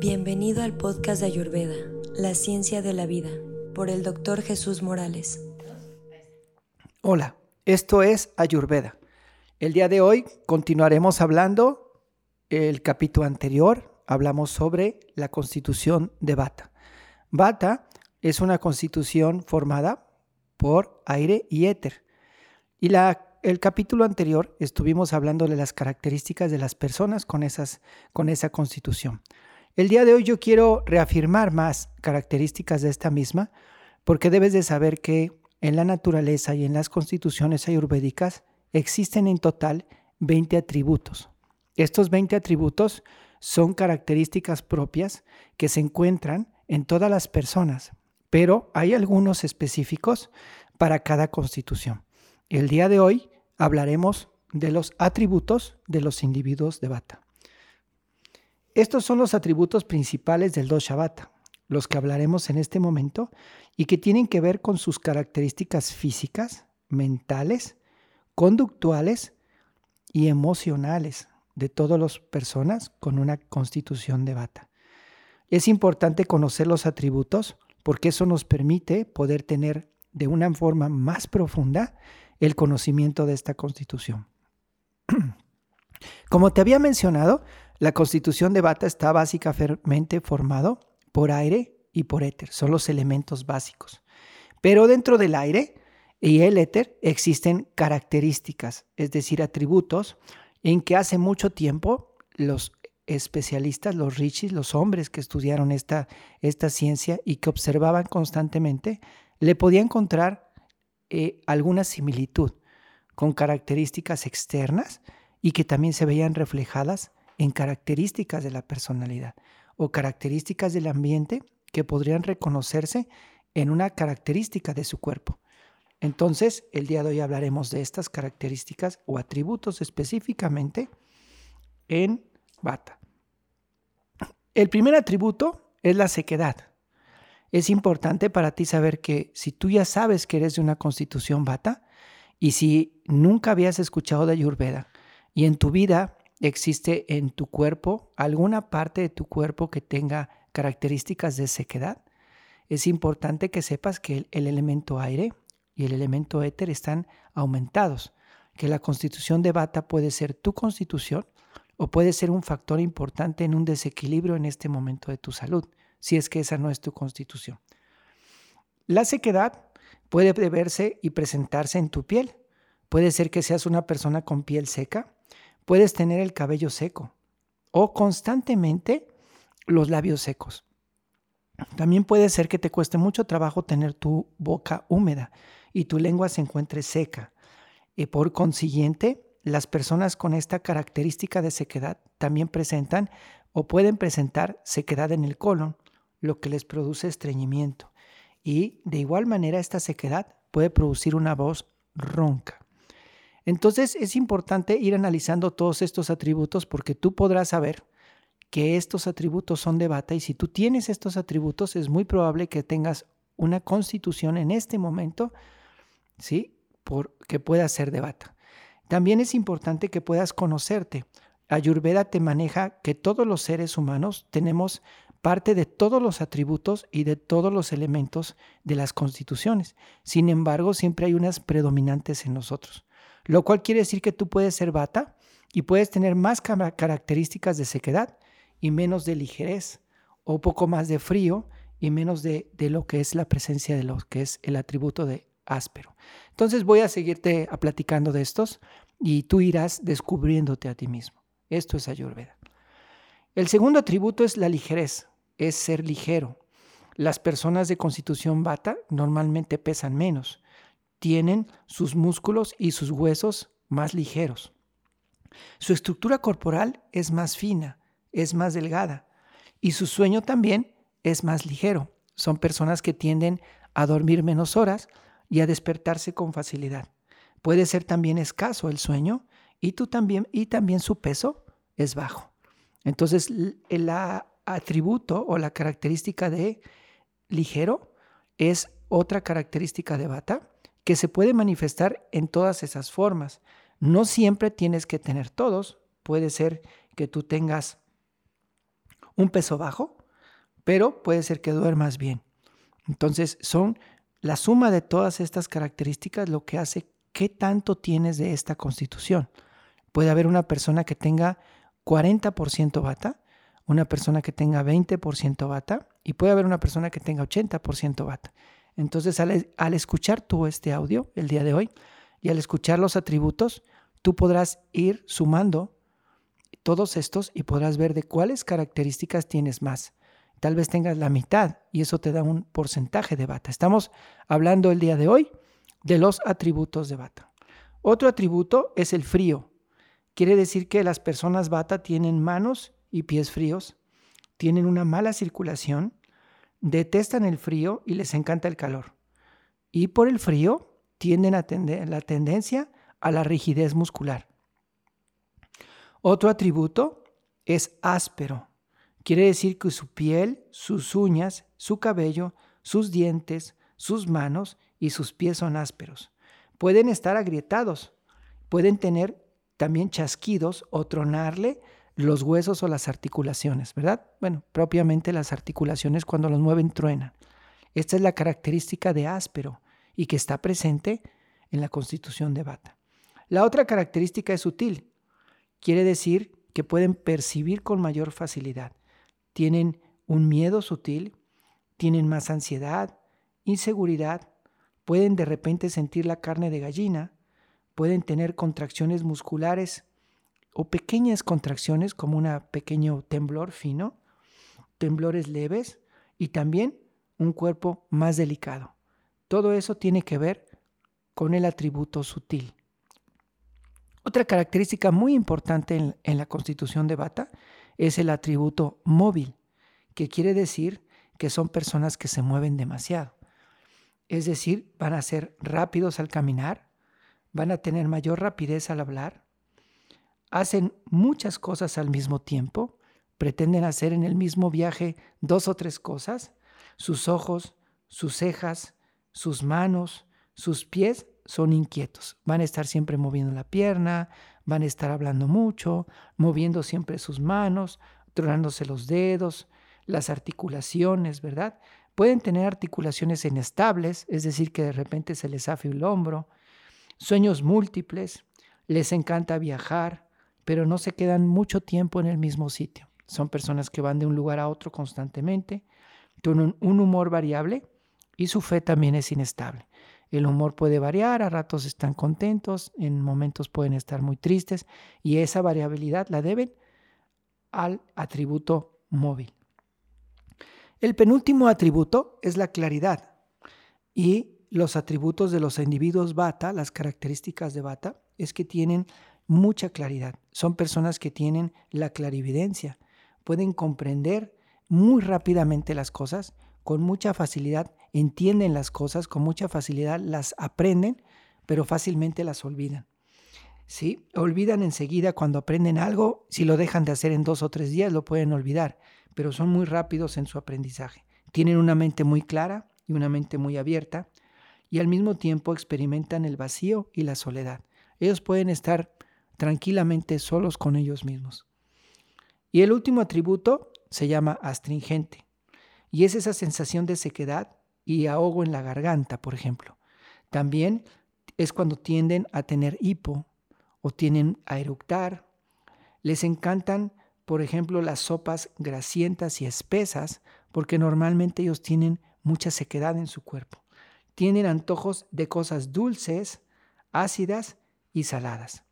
Bienvenido al podcast de Ayurveda, La Ciencia de la Vida, por el doctor Jesús Morales. Hola, esto es Ayurveda. El día de hoy continuaremos hablando, el capítulo anterior hablamos sobre la constitución de Vata. Vata es una constitución formada por aire y éter. Y el capítulo anterior estuvimos hablando de las características de las personas con, esas, con esa constitución. El día de hoy yo quiero reafirmar más características de esta misma, porque debes de saber que en la naturaleza y en las constituciones ayurvédicas existen en total 20 atributos. Estos 20 atributos son características propias que se encuentran en todas las personas, pero hay algunos específicos para cada constitución. El día de hoy hablaremos de los atributos de los individuos de Bata. Estos son los atributos principales del dosha vata, los que hablaremos en este momento y que tienen que ver con sus características físicas, mentales, conductuales y emocionales de todas las personas con una constitución de bata. Es importante conocer los atributos porque eso nos permite poder tener de una forma más profunda el conocimiento de esta constitución. Como te había mencionado, la constitución de Bata está básicamente formado por aire y por éter, son los elementos básicos. Pero dentro del aire y el éter existen características, es decir, atributos en que hace mucho tiempo los especialistas, los rishis, los hombres que estudiaron esta, esta ciencia y que observaban constantemente, le podían encontrar eh, alguna similitud con características externas y que también se veían reflejadas en características de la personalidad o características del ambiente que podrían reconocerse en una característica de su cuerpo. Entonces, el día de hoy hablaremos de estas características o atributos específicamente en Bata. El primer atributo es la sequedad. Es importante para ti saber que si tú ya sabes que eres de una constitución Bata y si nunca habías escuchado de Ayurveda y en tu vida existe en tu cuerpo alguna parte de tu cuerpo que tenga características de sequedad, es importante que sepas que el, elemento aire y el elemento éter están aumentados, que la constitución de bata puede ser tu constitución o puede ser un factor importante en un desequilibrio en este momento de tu salud, si es que esa no es tu constitución. La sequedad puede verse y presentarse en tu piel. Puede ser que seas una persona con piel seca, puedes tener el cabello seco o constantemente los labios secos. También puede ser que te cueste mucho trabajo tener tu boca húmeda y tu lengua se encuentre seca. Y por consiguiente, las personas con esta característica de sequedad también presentan o pueden presentar sequedad en el colon, lo que les produce estreñimiento. Y de igual manera esta sequedad puede producir una voz ronca. Entonces es importante ir analizando todos estos atributos porque tú podrás saber que estos atributos son de bata y si tú tienes estos atributos es muy probable que tengas una constitución en este momento, ¿sí? Por, que pueda ser de bata. También es importante que puedas conocerte. Ayurveda te maneja que todos los seres humanos tenemos parte de todos los atributos y de todos los elementos de las constituciones. Sin embargo, siempre hay unas predominantes en nosotros lo cual quiere decir que tú puedes ser bata y puedes tener más características de sequedad y menos de ligerez, o poco más de frío y menos de, de, lo que es la presencia de lo que es el atributo de áspero. Entonces voy a seguirte a platicando de estos y tú irás descubriéndote a ti mismo. Esto es Ayurveda. El segundo atributo es la ligerez, es ser ligero. Las personas de constitución bata normalmente pesan menos tienen sus músculos y sus huesos más ligeros. Su estructura corporal es más fina, es más delgada y su sueño también es más ligero. Son personas que tienden a dormir menos horas y a despertarse con facilidad. Puede ser también escaso el sueño y, tú también, y también su peso es bajo. Entonces, el atributo o la característica de ligero es otra característica de bata que se puede manifestar en todas esas formas. No siempre tienes que tener todos. Puede ser que tú tengas un peso bajo, pero puede ser que duermas bien. Entonces, son la suma de todas estas características lo que hace qué tanto tienes de esta constitución. Puede haber una persona que tenga 40% bata, una persona que tenga 20% bata y puede haber una persona que tenga 80% bata. Entonces, al, escuchar tú este audio el día de hoy y al escuchar los atributos, tú podrás ir sumando todos estos y podrás ver de cuáles características tienes más. Tal vez tengas la mitad y eso te da un porcentaje de bata. Estamos hablando el día de hoy de los atributos de bata. Otro atributo es el frío. Quiere decir que las personas bata tienen manos y pies fríos, tienen una mala circulación, detestan el frío y les encanta el calor. Y por el frío tienden a tener la tendencia a la rigidez muscular. Otro atributo es áspero. Quiere decir que su piel, sus uñas, su cabello, sus dientes, sus manos y sus pies son ásperos. Pueden estar agrietados, pueden tener también chasquidos o tronarle los huesos o las articulaciones, ¿verdad? Bueno, propiamente las articulaciones cuando los mueven truenan. Esta es la característica de áspero y que está presente en la constitución de Bata. La otra característica es sutil. Quiere decir que pueden percibir con mayor facilidad. Tienen un miedo sutil, tienen más ansiedad, inseguridad, pueden de repente sentir la carne de gallina, pueden tener contracciones musculares o pequeñas contracciones como un pequeño temblor fino, temblores leves y también un cuerpo más delicado. Todo eso tiene que ver con el atributo sutil. Otra característica muy importante en, la constitución de Bata es el atributo móvil, que quiere decir que son personas que se mueven demasiado. Es decir, van a ser rápidos al caminar, van a tener mayor rapidez al hablar, hacen muchas cosas al mismo tiempo, pretenden hacer en el mismo viaje dos o tres cosas, sus ojos, sus cejas, sus manos, sus pies son inquietos, van a estar siempre moviendo la pierna, van a estar hablando mucho, moviendo siempre sus manos, tronándose los dedos, las articulaciones, ¿verdad? Pueden tener articulaciones inestables, es decir, que de repente se les afe el hombro, sueños múltiples, les encanta viajar, pero no se quedan mucho tiempo en el mismo sitio. Son personas que van de un lugar a otro constantemente, tienen un humor variable y su fe también es inestable. El humor puede variar, a ratos están contentos, en momentos pueden estar muy tristes y esa variabilidad la deben al atributo móvil. El penúltimo atributo es la claridad. Y los atributos de los individuos bata, las características de bata, es que tienen mucha claridad. Son personas que tienen la clarividencia. Pueden comprender muy rápidamente las cosas, con mucha facilidad entienden las cosas, con mucha facilidad las aprenden, pero fácilmente las olvidan. ¿Sí? Olvidan enseguida cuando aprenden algo, si lo dejan de hacer en dos o tres días, lo pueden olvidar pero son muy rápidos en su aprendizaje. Tienen una mente muy clara y una mente muy abierta y al mismo tiempo experimentan el vacío y la soledad. Ellos pueden estar tranquilamente solos con ellos mismos. Y el último atributo se llama astringente y es esa sensación de sequedad y ahogo en la garganta, por ejemplo. También es cuando tienden a tener hipo o tienen a eructar. Les encantan por ejemplo, las sopas grasientas y espesas, porque normalmente ellos tienen mucha sequedad en su cuerpo. Tienen antojos de cosas dulces, ácidas y saladas.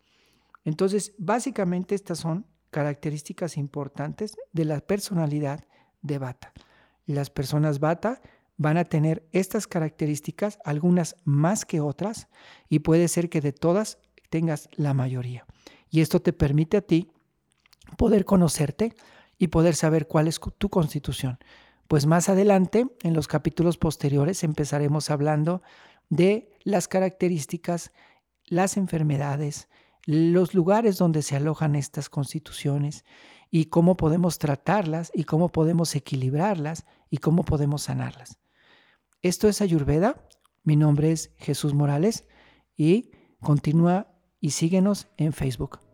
Entonces, básicamente estas son características importantes de la personalidad de Bata. Las personas Bata van a tener estas características, algunas más que otras, y puede ser que de todas tengas la mayoría. Y esto te permite a ti poder conocerte y poder saber cuál es tu constitución. Pues más adelante, en los capítulos posteriores, empezaremos hablando de las características, las enfermedades, los lugares donde se alojan estas constituciones y cómo podemos tratarlas y cómo podemos equilibrarlas y cómo podemos sanarlas. Esto es Ayurveda. Mi nombre es Jesús Morales y continúa y síguenos en Facebook.